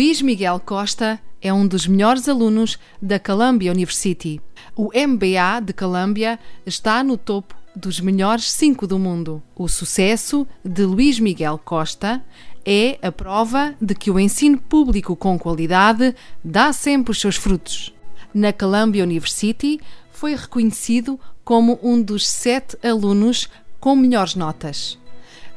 Luís Miguel Costa é um dos melhores alunos da Columbia University. O MBA de Columbia está no topo dos melhores cinco do mundo. O sucesso de Luís Miguel Costa é a prova de que o ensino público com qualidade dá sempre os seus frutos. Na Columbia University foi reconhecido como um dos sete alunos com melhores notas.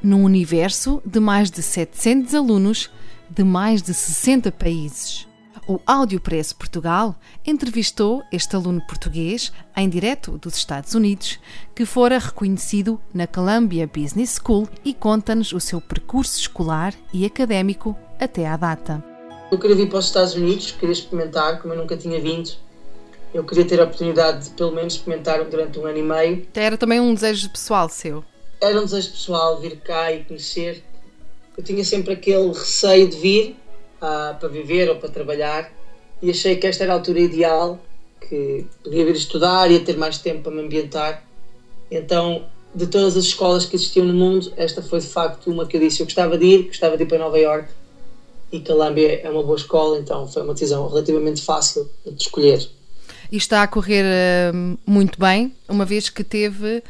Num universo de mais de 700 alunos de mais de 60 países. O Áudio Press Portugal entrevistou este aluno português, em direto dos Estados Unidos, que fora reconhecido na Columbia Business School e conta-nos o seu percurso escolar e académico até à data. Eu queria vir para os Estados Unidos, queria experimentar, como eu nunca tinha vindo. Eu queria ter a oportunidade de, pelo menos, experimentar durante um ano e meio. Era também um desejo pessoal seu? Era um desejo pessoal vir cá e conhecer eu tinha sempre aquele receio de vir uh, para viver ou para trabalhar e achei que esta era a altura ideal, que podia vir estudar, ia ter mais tempo para me ambientar. Então, de todas as escolas que existiam no mundo, esta foi de facto uma que eu disse eu gostava de ir, gostava de ir para Nova York e Columbia é uma boa escola, então foi uma decisão relativamente fácil de escolher. E está a correr uh, muito bem, uma vez que teve uh,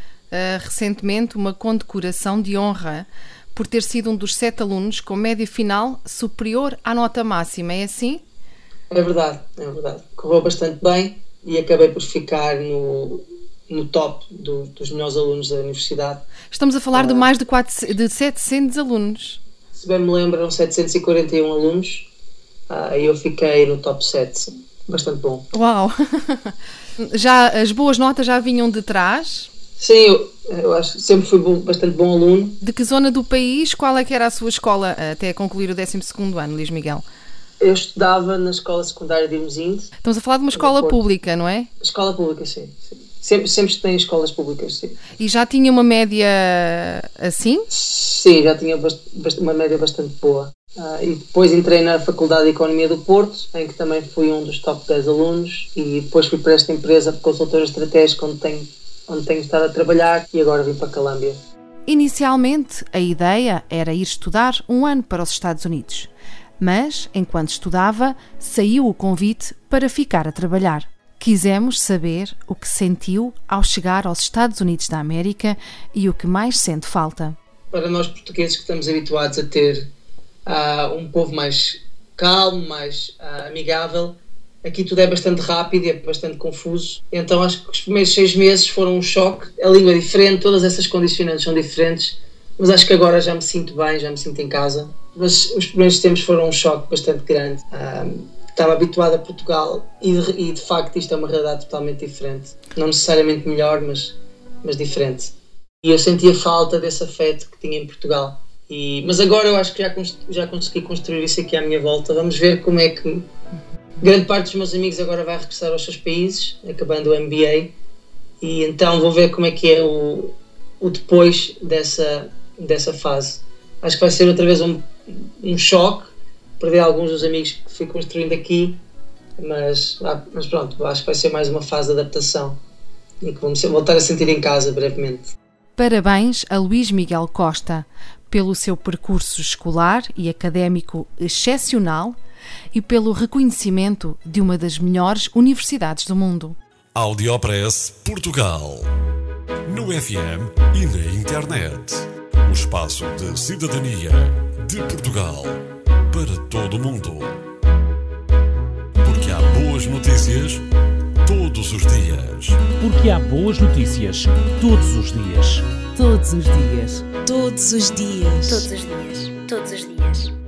recentemente uma condecoração de honra por ter sido um dos sete alunos com média final superior à nota máxima, é assim? É verdade, é verdade. Correu bastante bem e acabei por ficar no, no top do, dos melhores alunos da universidade. Estamos a falar ah, de mais de, 4, de 700 alunos. Se bem me lembro, eram 741 alunos ah, e eu fiquei no top 7. Bastante bom. Uau! Já as boas notas já vinham de trás? Sim, eu, eu acho que sempre fui bom, bastante bom aluno. De que zona do país? Qual é que era a sua escola até concluir o 12 ano, Luís Miguel? Eu estudava na escola secundária de Irmesinde. Estamos a falar de uma escola pública, não é? Escola pública, sim. sim. Sempre, sempre tem escolas públicas, sim. E já tinha uma média assim? Sim, já tinha uma média bastante boa. Uh, e depois entrei na Faculdade de Economia do Porto, em que também fui um dos top 10 alunos, e depois fui para esta empresa de consultora estratégica, onde tenho onde tenho estado a trabalhar e agora vim para Calâmbia. Inicialmente, a ideia era ir estudar um ano para os Estados Unidos, mas, enquanto estudava, saiu o convite para ficar a trabalhar. Quisemos saber o que sentiu ao chegar aos Estados Unidos da América e o que mais sente falta. Para nós portugueses que estamos habituados a ter uh, um povo mais calmo, mais uh, amigável, Aqui tudo é bastante rápido e é bastante confuso. Então acho que os primeiros seis meses foram um choque. A língua é diferente, todas essas condicionantes são diferentes. Mas acho que agora já me sinto bem, já me sinto em casa. Mas os primeiros tempos foram um choque bastante grande. Um, estava habituado a Portugal e de, e de, facto isto é uma realidade totalmente diferente. Não necessariamente melhor, mas, mas diferente. E eu sentia falta desse afeto que tinha em Portugal. E, mas agora eu acho que já, já consegui construir isso aqui à minha volta. Vamos ver como é que grande parte dos meus amigos agora vai regressar aos seus países, acabando o MBA, e então vou ver como é que é o, o depois dessa, dessa fase. Acho que vai ser outra vez um, um choque, perder alguns dos amigos que fui construindo aqui, mas, ah, mas pronto, acho que vai ser mais uma fase de adaptação e que vamos voltar a sentir em casa brevemente. Parabéns a Luís Miguel Costa pelo seu percurso escolar e académico excepcional e pelo reconhecimento de uma das melhores universidades do mundo. Audiopress Portugal. No FM e na internet. O espaço de cidadania de Portugal para todo o mundo. Porque há boas notícias todos os dias. Porque há boas notícias todos os dias. Todos os dias. Todos os dias. Todos os dias. Todos os dias.